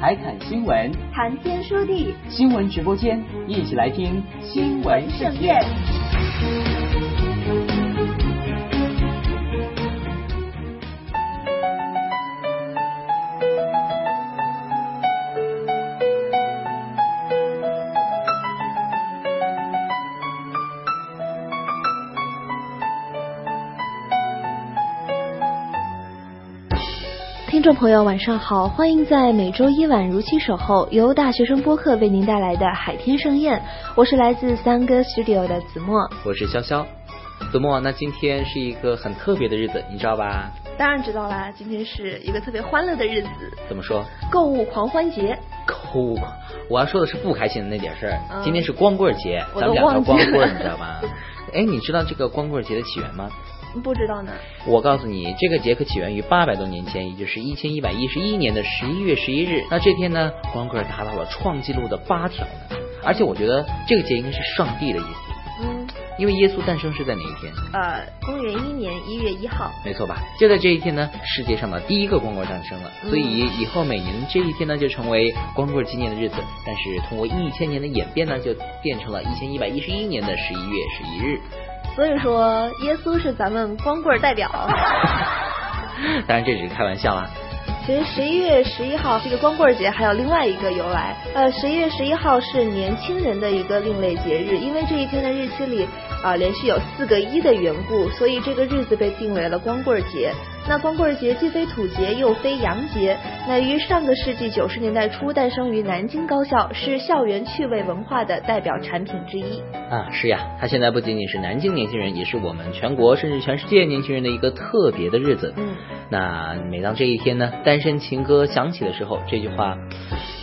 海侃新闻，谈天说地，新闻直播间，一起来听新闻盛宴。听众朋友，晚上好！欢迎在每周一晚如期守候，由大学生播客为您带来的海天盛宴。我是来自三哥 Studio 的子墨，我是潇潇。子墨，那今天是一个很特别的日子，你知道吧？当然知道啦，今天是一个特别欢乐的日子。怎么说？购物狂欢节。购物狂，我要说的是不开心的那点事儿。今天是光棍节，咱们俩叫光棍，你知道吗？哎，你知道这个光棍节的起源吗？不知道呢。我告诉你，这个节可起源于八百多年前，也就是一千一百一十一年的十一月十一日。那这天呢，光棍达到了创纪录的八条呢。而且我觉得这个节应该是上帝的意思。嗯。因为耶稣诞生是在哪一天？呃，公元一年一月一号。没错吧？就在这一天呢，世界上的第一个光棍诞生了。所以以后每年这一天呢，就成为光棍纪念的日子。但是通过一千年的演变呢，就变成了一千一百一十一年的十一月十一日。所以说，耶稣是咱们光棍代表。当然，这只是开玩笑啊。其实十一月十一号这个光棍节还有另外一个由来。呃，十一月十一号是年轻人的一个另类节日，因为这一天的日期里啊连续有四个一的缘故，所以这个日子被定为了光棍节。那光棍节既非土节又非洋节，乃于上个世纪九十年代初诞生于南京高校，是校园趣味文化的代表产品之一。啊，是呀，它现在不仅仅是南京年轻人，也是我们全国甚至全世界年轻人的一个特别的日子。嗯，那每当这一天呢，单身情歌响起的时候，这句话，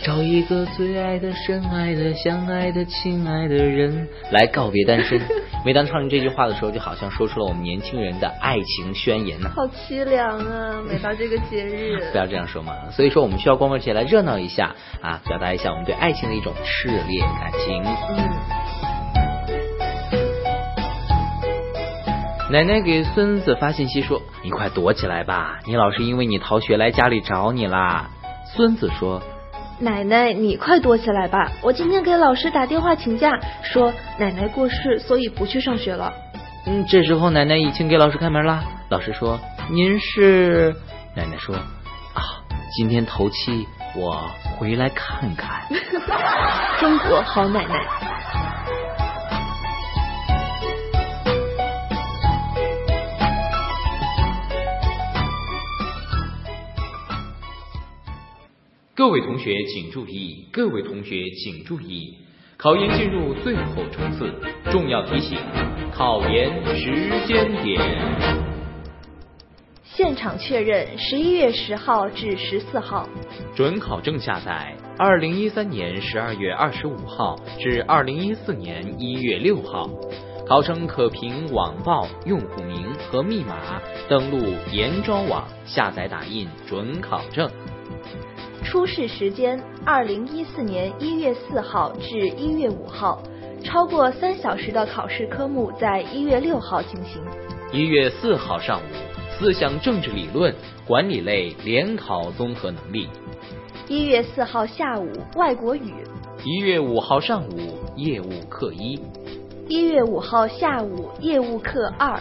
找一个最爱的、深爱的、相爱的、亲爱的人来告别单身。每当唱这句话的时候，就好像说出了我们年轻人的爱情宣言呢。好凄凉啊！每到这个节日，不要这样说嘛。所以说，我们需要光棍节来热闹一下啊，表达一下我们对爱情的一种炽烈感情。嗯。奶奶给孙子发信息说：“你快躲起来吧，你老师因为你逃学来家里找你啦。”孙子说：“奶奶，你快躲起来吧，我今天给老师打电话请假，说奶奶过世，所以不去上学了。”嗯，这时候奶奶已经给老师开门啦。老师说。您是奶奶说啊，今天头七，我回来看看。中国好奶奶。各位同学请注意，各位同学请注意，考研进入最后冲刺，重要提醒：考研时间点。现场确认：十一月十号至十四号。准考证下载：二零一三年十二月二十五号至二零一四年一月六号。考生可凭网报用户名和密码登录研招网下载打印准考证。出试时间：二零一四年一月四号至一月五号。超过三小时的考试科目在一月六号进行。一月四号上午。思想政治理论管理类联考综合能力。一月四号下午外国语。一月五号上午业务课一。一月五号下午业务课二。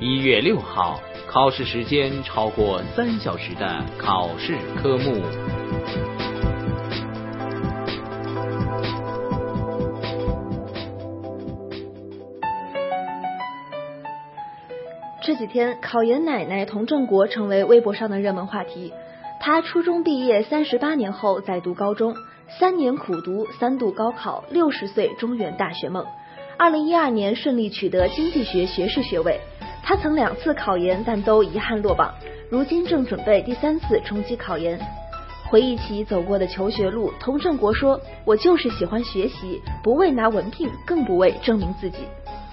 一月六号考试时间超过三小时的考试科目。这几天，考研奶奶童正国成为微博上的热门话题。他初中毕业三十八年后再读高中，三年苦读，三度高考，六十岁中原大学梦。二零一二年顺利取得经济学学士学位。他曾两次考研，但都遗憾落榜。如今正准备第三次冲击考研。回忆起走过的求学路，童振国说：“我就是喜欢学习，不为拿文凭，更不为证明自己。”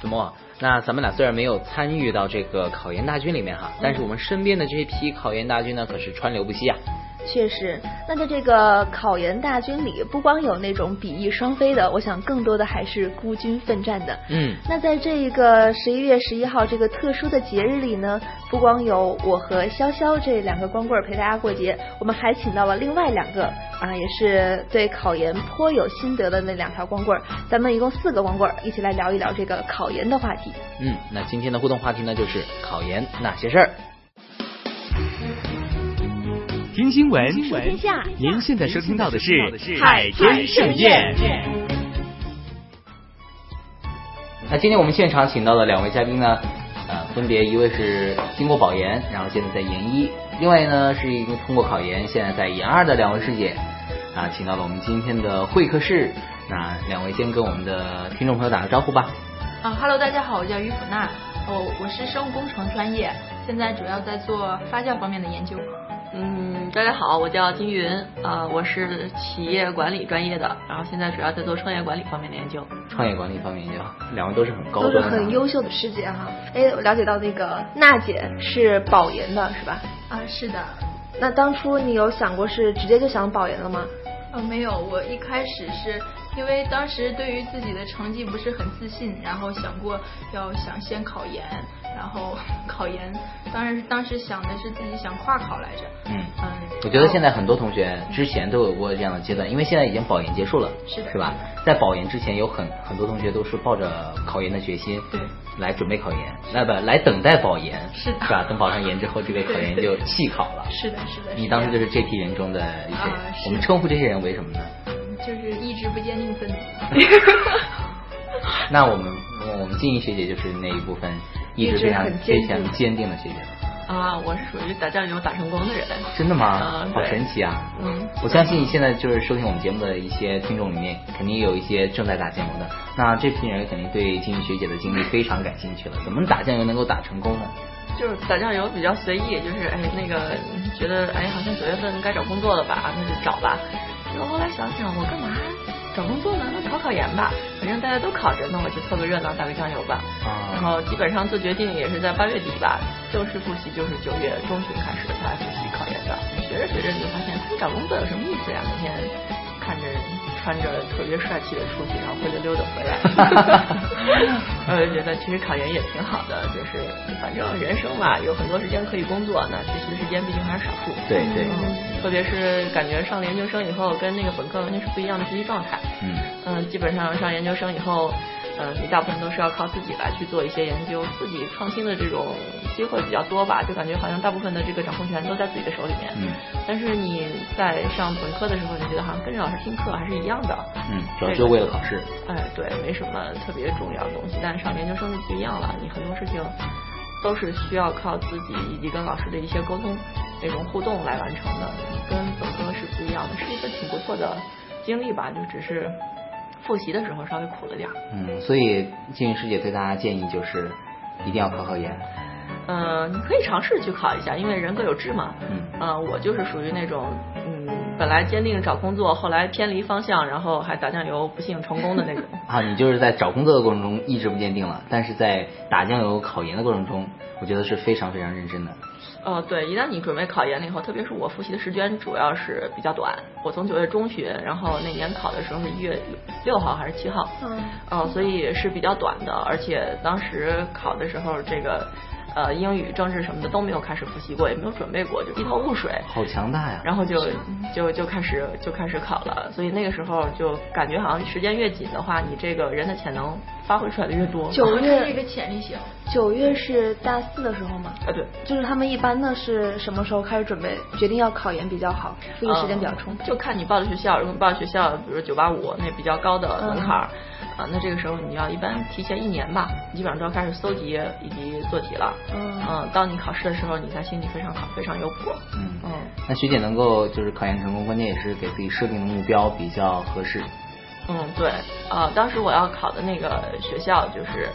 子墨。那咱们俩虽然没有参与到这个考研大军里面哈，但是我们身边的这批考研大军呢，可是川流不息啊。确实，那在这个考研大军里，不光有那种比翼双飞的，我想更多的还是孤军奋战的。嗯，那在这一个十一月十一号这个特殊的节日里呢，不光有我和潇潇这两个光棍陪大家过节，我们还请到了另外两个啊，也是对考研颇有心得的那两条光棍，咱们一共四个光棍，一起来聊一聊这个考研的话题。嗯，那今天的互动话题呢，就是考研那些事儿。听新闻，说天下。您现在收听到的是《海天盛宴》。那今天我们现场请到的两位嘉宾呢，呃，分别一位是经过保研，然后现在在研一；另外呢是已经通过考研，现在在研二的两位师姐啊，请到了我们今天的会客室。那两位先跟我们的听众朋友打个招呼吧。啊哈喽，大家好，我叫于普娜，哦，我是生物工程专业，现在主要在做发酵方面的研究。嗯，大家好，我叫金云，呃，我是企业管理专业的，然后现在主要在做创业管理方面的研究。创业管理方面研究，两位都是很高都是，很优秀的师姐哈。哎，我了解到那个娜姐是保研的是吧？啊，是的，那当初你有想过是直接就想保研了吗？呃，没有，我一开始是因为当时对于自己的成绩不是很自信，然后想过要想先考研，然后 考研，当然是当时想的是自己想跨考来着。嗯嗯，我觉得现在很多同学之前都有过这样的阶段，因为现在已经保研结束了，是的是吧？在保研之前，有很很多同学都是抱着考研的决心，对，来准备考研，那不来等待保研，是的是吧？等保上研之后，这个考研就弃考了。是的，是的。你当时就是这批人中的一些我们称呼这些人为什么呢？就是意志不坚定分子。那我们我们静怡学姐就是那一部分意志非常坚非常坚定的学姐。啊，我是属于打酱油打成功的人。真的吗？好嗯对神奇啊！嗯我相信现在就是收听我们节目的一些听众里面，肯定有一些正在打酱油的。那这批人肯定对静怡学姐的经历非常感兴趣了。怎么打酱油能够打成功呢？就是打酱油比较随意，就是哎那个觉得哎好像九月份该找工作了吧，那就找吧。然后后来想想，我干嘛找工作呢？那考考研吧，反正大家都考着，那我就凑个热闹打个酱油吧。然啊，后基本上做决定也是在八月底吧，正式复习就是九月中旬开始才复习考研的。学着学着你就发现，他找工作有什么意思呀？每天看着穿着特别帅气的出去，然后灰溜溜的回来。我 就觉得其实考研也挺好的，就是反正人生嘛，有很多时间可以工作，那学习的时间毕竟还是少数。对对，嗯，特别是感觉上了研究生以后，跟那个本科完全是不一样的学习状态。嗯嗯，基本上上研究生以后，嗯，你大部分都是要靠自己来去做一些研究，自己创新的这种机会比较多吧，就感觉好像大部分的这个掌控权都在自己的手里面。嗯但是你在上本科的时候，你觉得好像跟着老师听课还是一样的。嗯，主要就是为了考试。哎，对，没什么特别重要的东西。但是上研究生就不一样了，你很多事情都是需要靠自己以及跟老师的一些沟通那种互动来完成的，跟本科是不一样的，是一个挺不错的经历吧，就只是复习的时候稍微苦了点儿。嗯，所以静云师姐对大家建议就是一定要考考研。嗯，你可以尝试去考一下，因为人各有志嘛。嗯呃，我就是属于那种，嗯，本来坚定找工作，后来偏离方向，然后还打酱油，不幸成功的那种。啊，你就是在找工作的过程中意志不坚定了，但是在打酱油考研的过程中，我觉得是非常非常认真的。呃，对，一旦你准备考研了以后，特别是我复习的时间主要是比较短，我从九月中旬，然后那年考的时候是一月六号还是七号，嗯呃，所以是比较短的，而且当时考的时候这个。呃，英语、政治什么的都没有开始复习过，也没有准备过，就一头雾水。好强大呀！然后就就就开始就开始考了，所以那个时候就感觉好像时间越紧的话，你这个人的潜能发挥出来的越多。九 月这个潜力型。九月是大四的时候吗？啊，对，就是他们一般呢是什么时候开始准备，决定要考研比较好，复习时间比较充沛。就看你报的学校，如果报的学校，比如九八五那比较高的门槛儿，啊，那这个时候你要一般提前一年吧，基本上都要开始搜集以及做题了。嗯嗯，当你考试的时候，你才心里非常好，非常有谱。嗯嗯，那学姐能够就是考研成功，关键也是给自己设定的目标比较合适。嗯，对，呃，当时我要考的那个学校就是，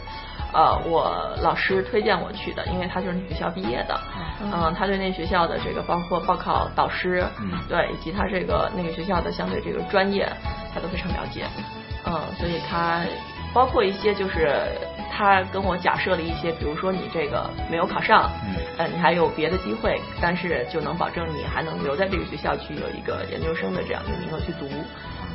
呃，我老师推荐我去的，因为他就是那学校毕业的，嗯、他对那学校的这个包括报考导师，嗯对，以及他这个那个学校的相对这个专业，他都非常了解，嗯、所以他包括一些就是他跟我假设了一些，比如说你这个没有考上，嗯，呃，你还有别的机会，但是就能保证你还能留在这个学校去有一个研究生的这样的名额去读。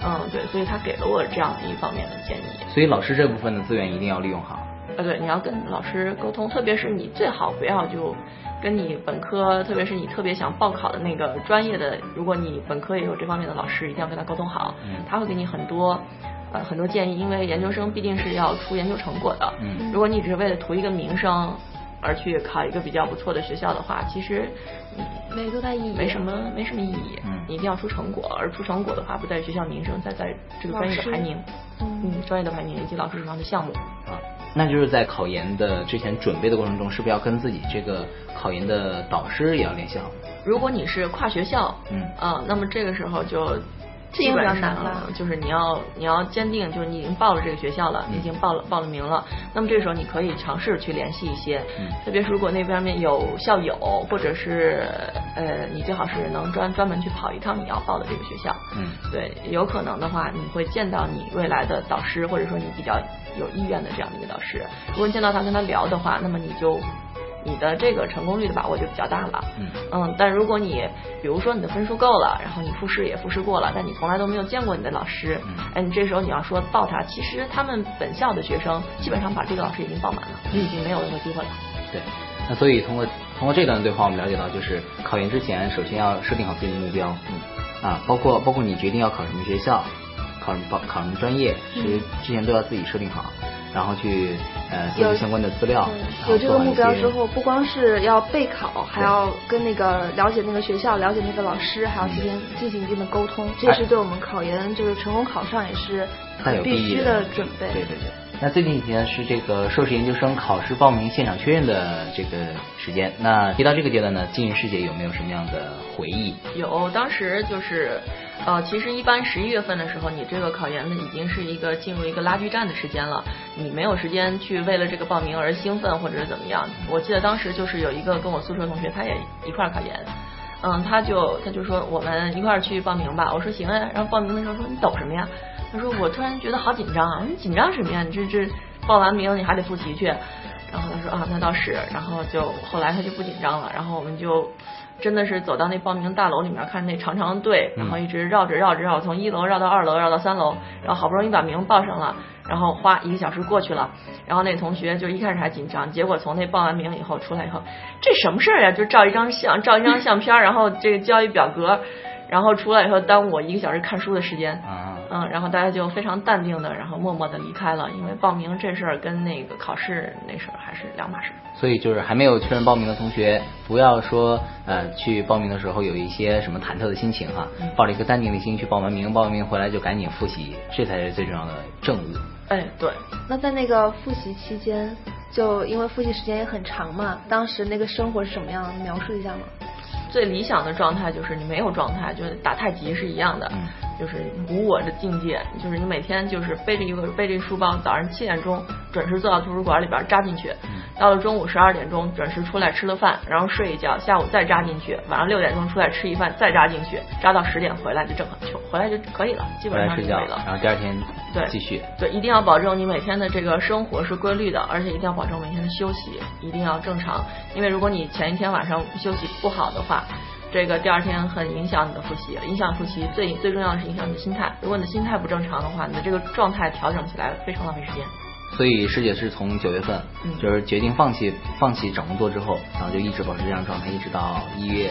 嗯，对，所以他给了我这样的一方面的建议。所以老师这部分的资源一定要利用好。呃，对，你要跟老师沟通，特别是你最好不要就跟你本科，特别是你特别想报考的那个专业的，如果你本科也有这方面的老师，一定要跟他沟通好，嗯他会给你很多。呃，很多建议，因为研究生必定是要出研究成果的。嗯如果你只是为了图一个名声而去考一个比较不错的学校的话，其实嗯没多大意义，没什么没什么意义。嗯你一定要出成果，而出成果的话，不在于学校名声，在在这个专业的排名，嗯嗯，专业的排名以及老师手上的项目。啊，那就是在考研的之前准备的过程中，是不是要跟自己这个考研的导师也要联系好？如果你是跨学校，嗯啊，那么这个时候就这也比较基本上难了就是你要你要坚定，就是你已经报了这个学校了，你已经报了报了名了，那么这时候你可以尝试去联系一些，嗯特别是如果那边面有校友，或者是呃，你最好是能专专门去跑一趟你要报的这个学校，嗯对，有可能的话，你会见到你未来的导师，或者说你比较有意愿的这样的一个导师。如果你见到他跟他聊的话，那么你就你的这个成功率的把握就比较大了。嗯嗯，但如果你比如说你的分数够了，然后你复试也复试过了，但你从来都没有见过你的老师，嗯哎，你这时候你要说报他，其实他们本校的学生基本上把这个老师已经报满了，你已经没有任何机会了。对。那所以通过通过这段对话，我们了解到，就是考研之前，首先要设定好自己的目标，嗯啊，包括包括你决定要考什么学校，考什么报考什么专业，其实之前都要自己设定好，然后去呃搜有集相关的资料，有这个目标之后，不光是要备考，还要跟那个了解那个学校、了解那个老师，还要进行进行一定的沟通，这是对我们考研就是成功考上也是很有必须的准备。对对对。那最近几天是这个硕士研究生考试报名现场确认的这个时间。那提到这个阶段呢，金云师姐有没有什么样的回忆？有，当时就是，呃，其实一般十一月份的时候，你这个考研呢已经是一个进入一个拉锯战的时间了，你没有时间去为了这个报名而兴奋或者是怎么样。我记得当时就是有一个跟我宿舍同学，他也一块儿考研，嗯，他就他就说我们一块儿去报名吧，我说行啊，然后报名的时候说你抖什么呀？他说我突然觉得好紧张啊，你紧张什么呀？你这这报完名你还得复习去。然后他说啊，那倒是，然后就后来他就不紧张了，然后我们就真的是走到那报名大楼里面，看那长长的队，然后一直绕着绕着绕，从一楼绕到二楼，绕到三楼，然后好不容易把名报上了，然后花一个小时过去了，然后那同学就一开始还紧张，结果从那报完名以后出来以后，这什么事儿呀？就照一张相，照一张相片，然后这个交一表格，然后出来以后耽误我一个小时看书的时间。啊，嗯，然后大家就非常淡定的，然后默默的离开了，因为报名这事儿跟那个考试那事儿还是两码事。所以就是还没有确认报名的同学，不要说呃去报名的时候有一些什么忐忑的心情哈，嗯抱着一个淡定的心去报完名，报完名回来就赶紧复习，这才是最重要的正务。哎，对，那在那个复习期间，就因为复习时间也很长嘛，当时那个生活是什么样的？描述一下吗？最理想的状态就是你没有状态，就是打太极是一样的，嗯就是无我的境界，就是你每天就是背着一个背着一书包，早上七点钟准时坐到图书馆里边扎进去，到了中午十二点钟准时出来吃了饭，然后睡一觉，下午再扎进去，晚上六点钟出来吃一饭，再扎进去，扎到十点回来就正好就回来就可以了，基本上就可以了。然后第二天对继续。对，一定要保证你每天的这个生活是规律的，而且一定要保证每天的休息一定要正常。因为如果你前一天晚上休息不好的话，这个第二天很影响你的复习，影响复习最最重要的是影响你的心态。如果你的心态不正常的话，你的这个状态调整起来非常浪费时间。所以师姐是从九月份，嗯就是决定放弃放弃找工作之后，然后就一直保持这样状态，一直到一月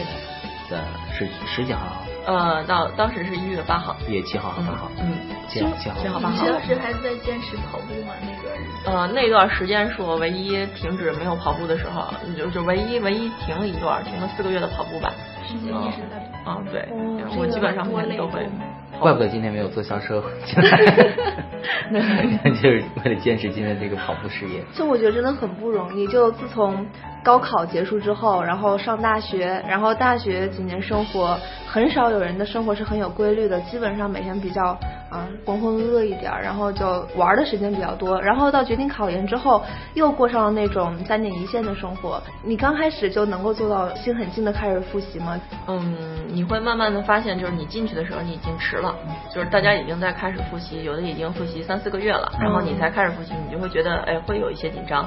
的十十几号，呃，到当时是一月八号，一月七号和八号？嗯，七号七号七号八号你当时还在坚持跑步吗？那个？呃，那段时间是我唯一停止没有跑步的时候，就就唯一唯一停了一段，停了四个月的跑步吧。时间一直在跑。啊，对，哦我基本上每天都会。怪不得今天没有坐校车回来 就是为了坚持今天这个跑步事业。就我觉得真的很不容易。就自从高考结束之后，然后上大学，然后大学几年生活，很少有人的生活是很有规律的，基本上每天比较啊，浑浑噩噩一点，然后就玩的时间比较多。然后到决定考研之后，又过上了那种三点一线的生活。你刚开始就能够做到心很静的开始复习吗？嗯，你会慢慢的发现，就是你进去的时候你已经迟了，就是大家已经在开始复习，有的已经复习三四个月了，然后你才开始复习，你就会觉得哎会有一些紧张。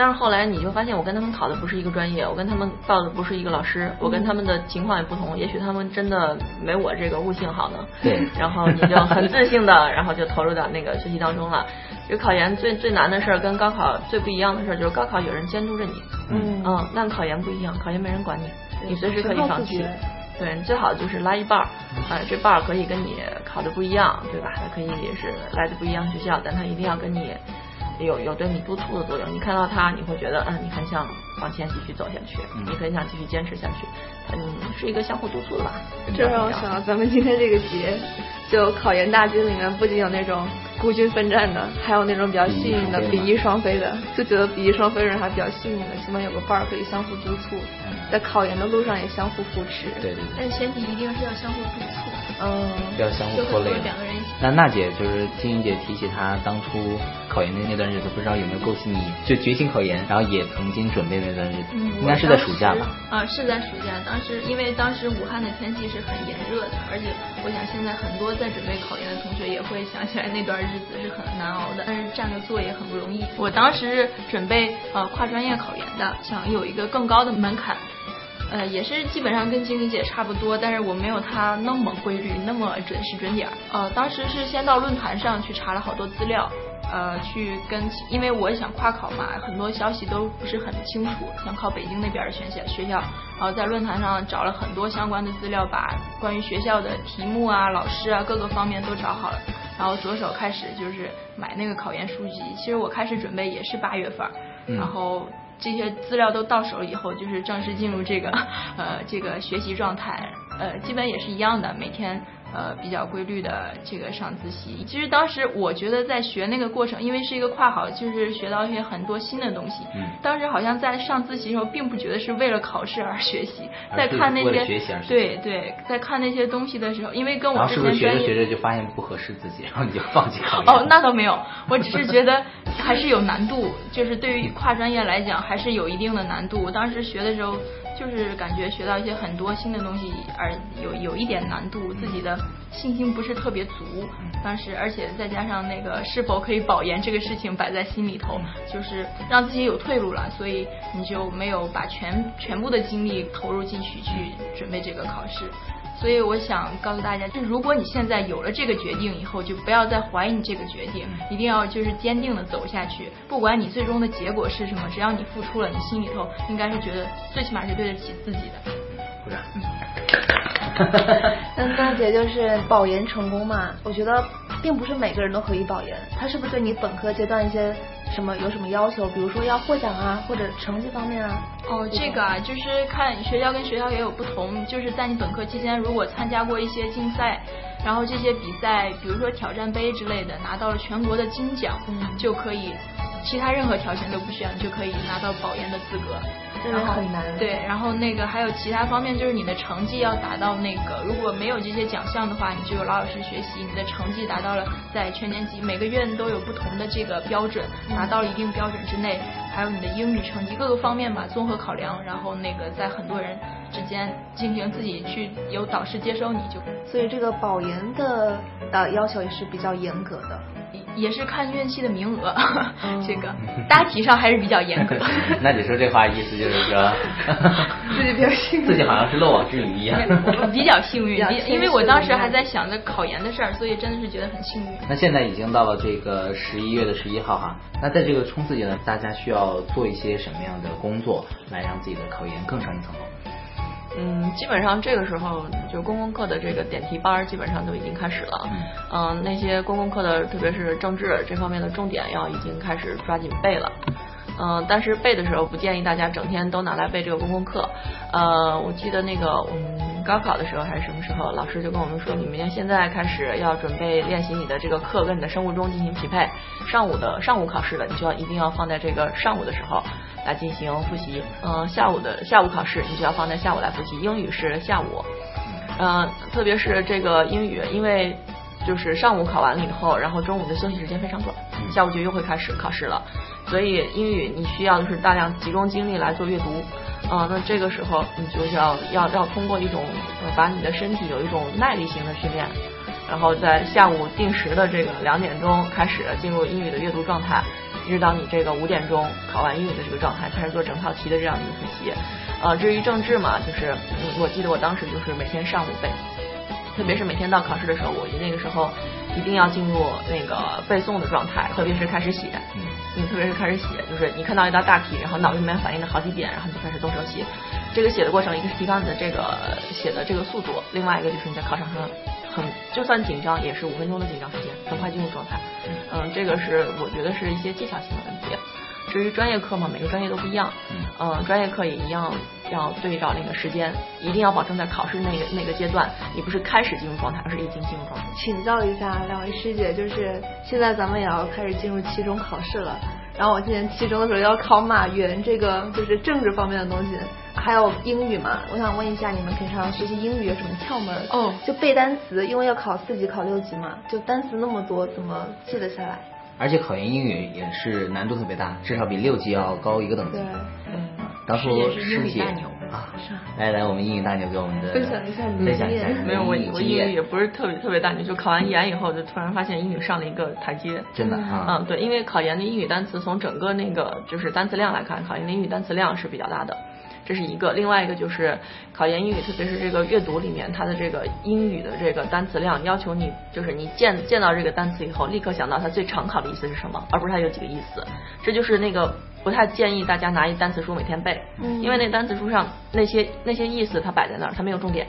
但是后来你就发现，我跟他们考的不是一个专业，我跟他们报的不是一个老师，我跟他们的情况也不同。也许他们真的没我这个悟性好呢。对。然后你就很自信的，然后就投入到那个学习当中了。就考研最最难的事儿，跟高考最不一样的事儿，就是高考有人监督着你。嗯。嗯，但考研不一样，考研没人管你，你随时可以放弃。对，最好就是拉一半儿，啊，这半儿可以跟你考的不一样，对吧？他可以也是来自不一样学校，但他一定要跟你。有有对你督促的作用，你看到他，你会觉得，嗯，你很想往前继续走下去，你很想继续坚持下去，嗯，是一个相互督促的吧。这让我想到咱们今天这个节，就考研大军里面不仅有那种孤军奋战的，还有那种比较幸运的比翼双飞的，就觉得比翼双飞的人还比较幸运的，起码有个伴儿可以相互督促，在考研的路上也相互扶持。对对对。但前提一定是要相互督促。嗯。不要相互拖累。两个人。那娜姐就是金英姐提起她当初考研的那段日子，不知道有没有勾起你就决心考研，然后也曾经准备那段日子？嗯，应该是在暑假吧？啊，是在暑假。当时因为当时武汉的天气是很炎热的，而且我想现在很多在准备考研的同学也会想起来那段日子是很难熬的，但是占个座也很不容易。我当时准备呃跨专业考研的，想有一个更高的门槛。呃，也是基本上跟经理姐差不多，但是我没有她那么规律，那么准时准点儿。呃，当时是先到论坛上去查了好多资料，呃，去跟，因为我想跨考嘛，很多消息都不是很清楚，想考北京那边的学校学校，然后在论坛上找了很多相关的资料，把关于学校的题目啊、老师啊各个方面都找好了，然后着手开始就是买那个考研书籍。其实我开始准备也是八月份，然后。这些资料都到手以后，就是正式进入这个呃这个学习状态，呃基本也是一样的，每天。呃，比较规律的这个上自习。其实当时我觉得在学那个过程，因为是一个跨考，就是学到一些很多新的东西。嗯。当时好像在上自习的时候，并不觉得是为了考试而学习，在看那些对对，在看那些东西的时候，因为跟我之前是学着学着就发现不合适自己，然后你就放弃考研？哦，那倒没有，我只是觉得还是有难度，就是对于跨专业来讲，还是有一定的难度。当时学的时候。就是感觉学到一些很多新的东西，而有有一点难度，自己的信心不是特别足。当时，而且再加上那个是否可以保研这个事情摆在心里头，就是让自己有退路了，所以你就没有把全全部的精力投入进去去准备这个考试。所以我想告诉大家，就如果你现在有了这个决定以后，就不要再怀疑你这个决定，一定要就是坚定的走下去。不管你最终的结果是什么，只要你付出了，你心里头应该是觉得最起码是对得起自己的。不是。那大姐就是保研成功嘛？我觉得并不是每个人都可以保研，他是不是对你本科阶段一些？什么有什么要求？比如说要获奖啊，或者成绩方面啊？哦，这个啊，就是看学校跟学校也有不同。就是在你本科期间，如果参加过一些竞赛，然后这些比赛，比如说挑战杯之类的，拿到了全国的金奖，就可以，其他任何条件都不需要，你就可以拿到保研的资格。真的很难。对，然后那个还有其他方面，就是你的成绩要达到那个，如果没有这些奖项的话，你就有老老实学习，你的成绩达到了在全年级每个院都有不同的这个标准，达到了一定标准之内，还有你的英语成绩各个方面吧，综合考量，然后那个在很多人之间进行自己去有导师接收你就。所以这个保研的呃要求也是比较严格的。也是看院系的名额，这个大体上还是比较严格。那你说这话意思就是说，自己比较幸运，自己好像是漏网之鱼一样。我比较幸运，因为我当时还在想着考研的事儿，所以真的是觉得很幸运。那现在已经到了这个十一月的十一号哈，那在这个冲刺阶段，大家需要做一些什么样的工作，来让自己的考研更上一层楼？嗯，基本上这个时候就公共课的这个点题班基本上都已经开始了。嗯，那些公共课的，特别是政治这方面的重点，要已经开始抓紧背了。嗯，但是背的时候不建议大家整天都拿来背这个公共课。呃，我记得那个嗯高考的时候还是什么时候，老师就跟我们说，你们现在开始要准备练习你的这个课跟你的生物钟进行匹配。上午的上午考试的，你就要一定要放在这个上午的时候。来进行复习，嗯，下午的下午考试你就要放在下午来复习。英语是下午，嗯，特别是这个英语，因为就是上午考完了以后，然后中午的休息时间非常短，下午就又会开始考试了。所以英语你需要的是大量集中精力来做阅读，啊，那这个时候你就要要要通过一种把你的身体有一种耐力型的训练，然后在下午定时的这个两点钟开始进入英语的阅读状态，一直到你这个五点钟考完英语的这个状态，开始做整套题的这样的一个复习。啊，至于政治嘛，就是我记得我当时就是每天上午背，特别是每天到考试的时候，我那个时候一定要进入那个背诵的状态，特别是开始写。你特别是开始写，就是你看到一道大题，然后脑子里面反应了好几点，然后你就开始动手写。这个写的过程，一个是提高你的这个写的这个速度，另外一个就是你在考场上很就算紧张，也是五分钟的紧张时间，很快进入状态。嗯，这个是我觉得是一些技巧性的问题。至于专业课嘛，每个专业都不一样。嗯，专业课也一样，要对照那个时间，一定要保证在考试那个那个阶段，你不是开始进入状态，而是已经进入状态。请教一下两位师姐，就是现在咱们也要开始进入期中考试了。然后我今年期中的时候要考马原这个就是政治方面的东西，还有英语嘛。我想问一下，你们平常学习英语有什么窍门？哦，就背单词，因为要考四级、考六级嘛，就单词那么多，怎么记得下来？而且考研英语也是难度特别大，至少比六级要高一个等级。对，嗯，当初师姐啊，来来，我们英语大牛给我们的分享一下分享一下。没有我我英语也不是特别特别大牛，就考完研以后就突然发现英语上了一个台阶。真的啊？嗯，对，因为考研的英语单词从整个那个就是单词量来看，考研的英语单词量是比较大的。这是一个，另外一个就是考研英语，特别是这个阅读里面，它的这个英语的这个单词量，要求你就是你见见到这个单词以后，立刻想到它最常考的意思是什么，而不是它有几个意思。这就是那个不太建议大家拿一单词书每天背，因为那单词书上那些那些意思它摆在那儿，它没有重点，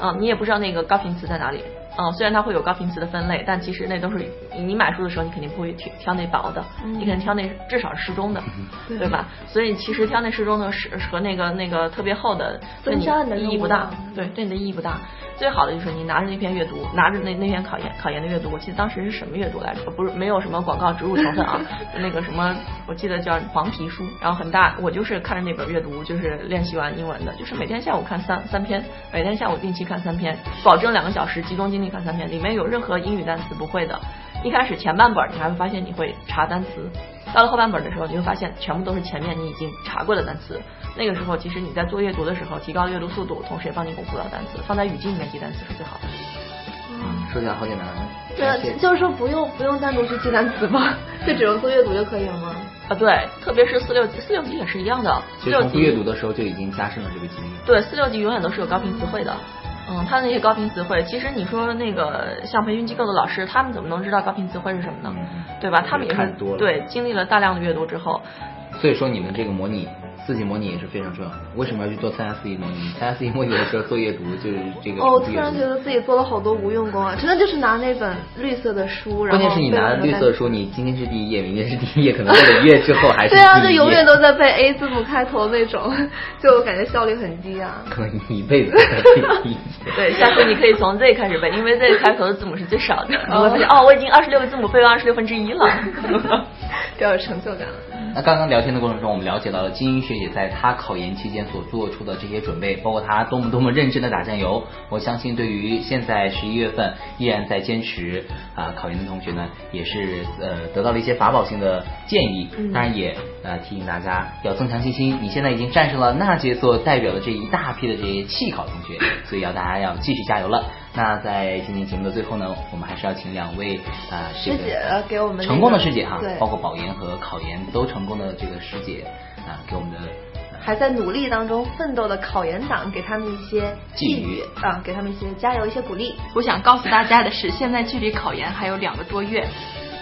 嗯，你也不知道那个高频词在哪里。嗯，虽然它会有高频词的分类，但其实那都是你买书的时候，你肯定不会挑挑那薄的，你肯定挑那至少是适中的，对吧？所以其实挑那适中的是和那个那个特别厚的，对你意义不大，对，对你的意义不大。最好的就是你拿着那篇阅读，拿着那那篇考研考研的阅读，我记得当时是什么阅读来着？不是没有什么广告植入成分啊，那个什么我记得叫黄皮书，然后很大，我就是看着那本阅读，就是练习完英文的，就是每天下午看三三篇，每天下午定期看三篇，保证两个小时集中精力看三篇，里面有任何英语单词不会的，一开始前半本你还会发现你会查单词。到了后半本的时候，你会发现全部都是前面你已经查过的单词。那个时候，其实你在做阅读的时候，提高阅读速度，同时也帮你巩固到单词。放在语境里面记单词是最好的。嗯，说起来好简单。对，就是说不用不用单独去记单词吗？就只用做阅读就可以了吗？啊，对，特别是四六级，四六级也是一样的。四六级阅读的时候就已经加深了这个记忆。对，四六级永远都是有高频词汇的。嗯，他的那些高频词汇，其实你说那个像培训机构的老师，他们怎么能知道高频词汇是什么呢？对吧？他们也是对经历了大量的阅读之后。所以说你们这个模拟。四级模拟也是非常重要的。为什么要去做参加四级模拟？参加四级模拟的时候做阅读，就是这个。哦，突然觉得自己做了好多无用功啊！真的就是拿那本绿色的书，然后关键是你拿绿色的书，你今天是第一页，明天是第一页，可能过了一月之后还是。对啊，就永远都在背 A 字母开头那种，就感觉效率很低啊。可能一辈子 对，下次你可以从 Z 开始背，因为 Z 开头的字母是最少的。你会发现，哦，我已经二十六个字母背完二十六分之一了，比较有成就感了。那刚刚聊天的过程中，我们了解到了金英学姐在她考研期间所做出的这些准备，包括她多么多么认真的打酱油。我相信，对于现在十一月份依然在坚持啊考研的同学呢，也是呃得到了一些法宝性的建议。当然也呃提醒大家要增强信心。你现在已经战胜了娜姐所代表的这一大批的这些弃考同学，所以要大家要继续加油了。那在今天节目的最后呢，我们还是要请两位啊师姐给我们成功的师姐哈，包括保研和考研都成功的这个师姐啊，给我们的还在努力当中奋斗的考研党，给他们一些寄语啊，给他们一些加油，一些鼓励。我想告诉大家的是，现在距离考研还有两个多月，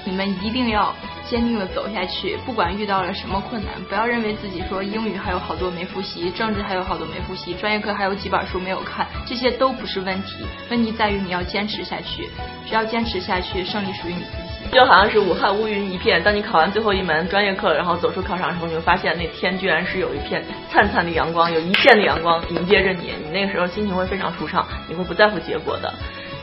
你们一定要。坚定的走下去，不管遇到了什么困难，不要认为自己说英语还有好多没复习，政治还有好多没复习，专业课还有几本书没有看，这些都不是问题，问题在于你要坚持下去，只要坚持下去，胜利属于你自己。就好像是武汉乌云一片，当你考完最后一门专业课，然后走出考场的时候，你会发现那天居然是有一片灿灿的阳光，有一片的阳光迎接着你，你那个时候心情会非常舒畅，你会不在乎结果的。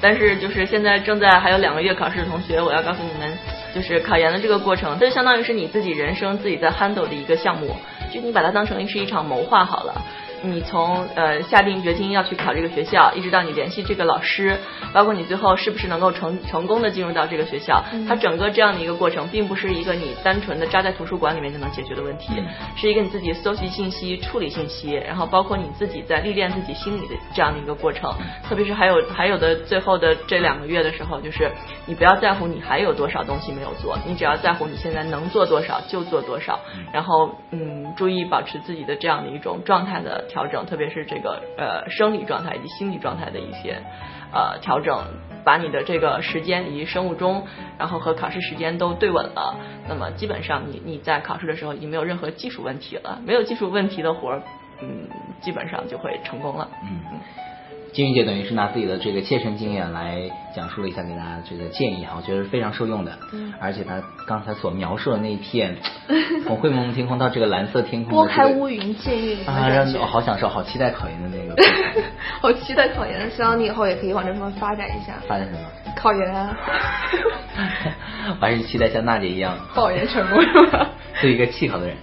但是就是现在正在还有两个月考试的同学，我要告诉你们，就是考研的这个过程，就相当于是你自己人生自己在 handle 的一个项目，就你把它当成是一场谋划好了。你从呃下定决心要去考这个学校，一直到你联系这个老师，包括你最后是不是能够成成功的进入到这个学校，它整个这样的一个过程，并不是一个你单纯的扎在图书馆里面就能解决的问题，是一个你自己搜集信息、处理信息，然后包括你自己在历练自己心理的这样的一个过程。特别是还有还有的最后的这两个月的时候，就是你不要在乎你还有多少东西没有做，你只要在乎你现在能做多少就做多少，然后嗯，注意保持自己的这样的一种状态的调整，特别是这个呃生理状态以及心理状态的一些呃调整，把你的这个时间以及生物钟，然后和考试时间都对稳了，那么基本上你你在考试的时候已经没有任何技术问题了，没有技术问题的活儿，嗯，基本上就会成功了。嗯嗯。金玉姐等于是拿自己的这个切身经验来讲述了一下给大家这个建议哈，我觉得是非常受用的。嗯。而且她刚才所描述的那一片 从灰蒙蒙天空到这个蓝色天空，拨开乌云见月明啊，让我好享受，好期待考研的那个。好期待考研，希望你以后也可以往这方面发展一下。发展什么？考研啊。我还是期待像娜姐一样考研成功是吧？做一个弃考的人。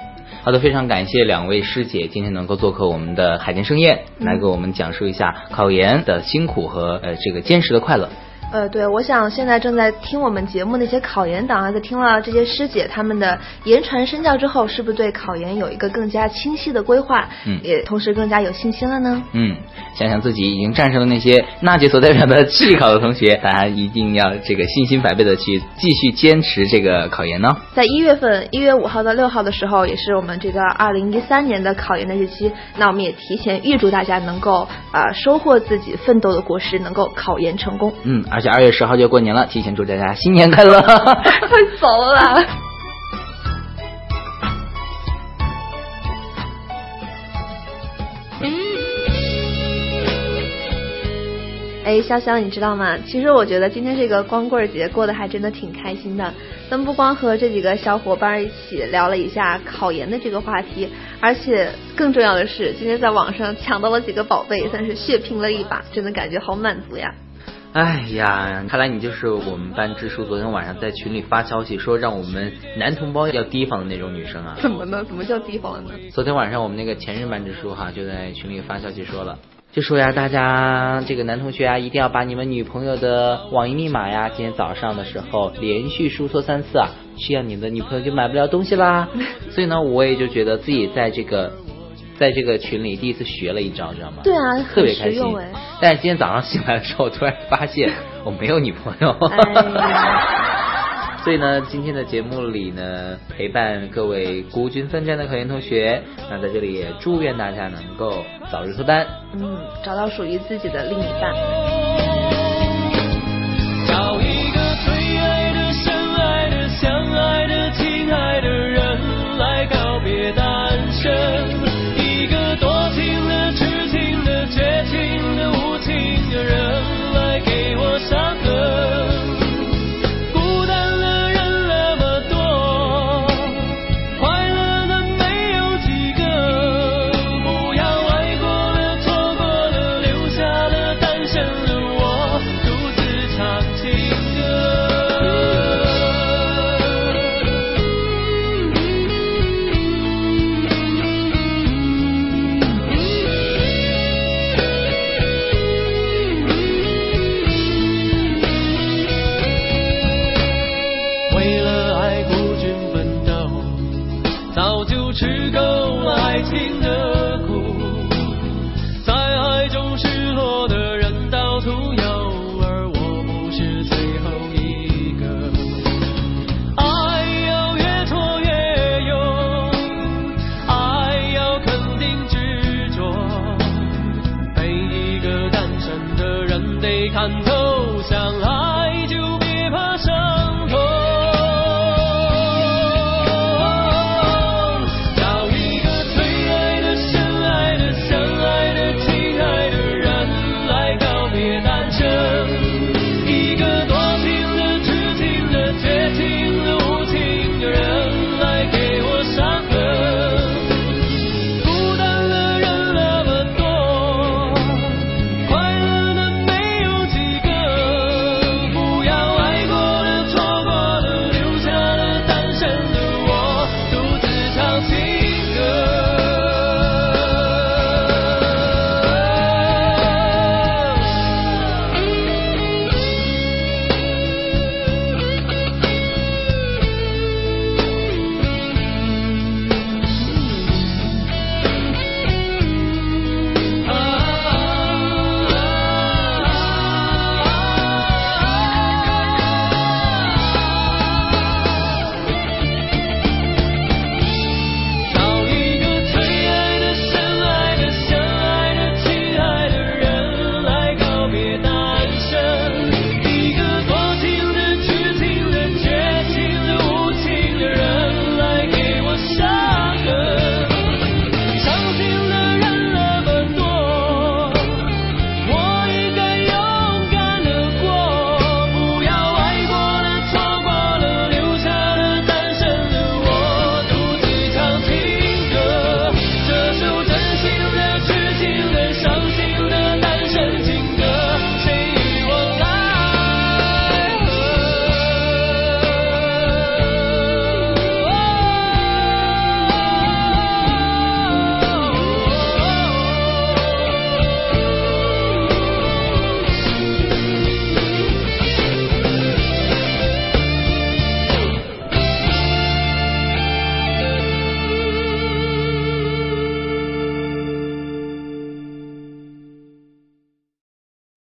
好的，非常感谢两位师姐今天能够做客我们的海淀盛宴，来给我们讲述一下考研的辛苦和呃这个坚持的快乐。呃，对，我想现在正在听我们节目那些考研党啊，在听了这些师姐他们的言传身教之后，是不是对考研有一个更加清晰的规划？嗯，也同时更加有信心了呢？嗯，想想自己已经战胜了那些娜姐所代表的 弃考的同学，大家一定要这个信心百倍的去继续坚持这个考研呢。在一月份，一月五号到六号的时候，也是我们这个二零一三年的考研的日期。那我们也提前预祝大家能够啊收获自己奋斗的果实，能够考研成功。嗯，而且二月十号就要过年了，提前祝大家新年快乐！太早了。哎，潇潇，你知道吗？其实我觉得今天这个光棍节过得还真的挺开心的。咱们不光和这几个小伙伴一起聊了一下考研的这个话题，而且更重要的是，今天在网上抢到了几个宝贝，算是血拼了一把，真的感觉好满足呀。哎呀，看来你就是我们班支书昨天晚上在群里发消息说让我们男同胞要提防的那种女生啊？怎么呢？怎么叫提防呢？昨天晚上我们那个前任班支书哈就在群里发消息说了。就说呀，大家这个男同学啊，一定要把你们女朋友的网银密码呀，今天早上的时候连续输错三次啊，这样你的女朋友就买不了东西啦。所以呢，我也就觉得自己在这个在这个群里第一次学了一招，知道吗？对啊，特别开心。哎。但是今天早上醒来的时候，突然发现我没有女朋友。所以呢，今天的节目里呢，陪伴各位孤军奋战的考研同学，那在这里也祝愿大家能够早日脱单，嗯，找到属于自己的另一半。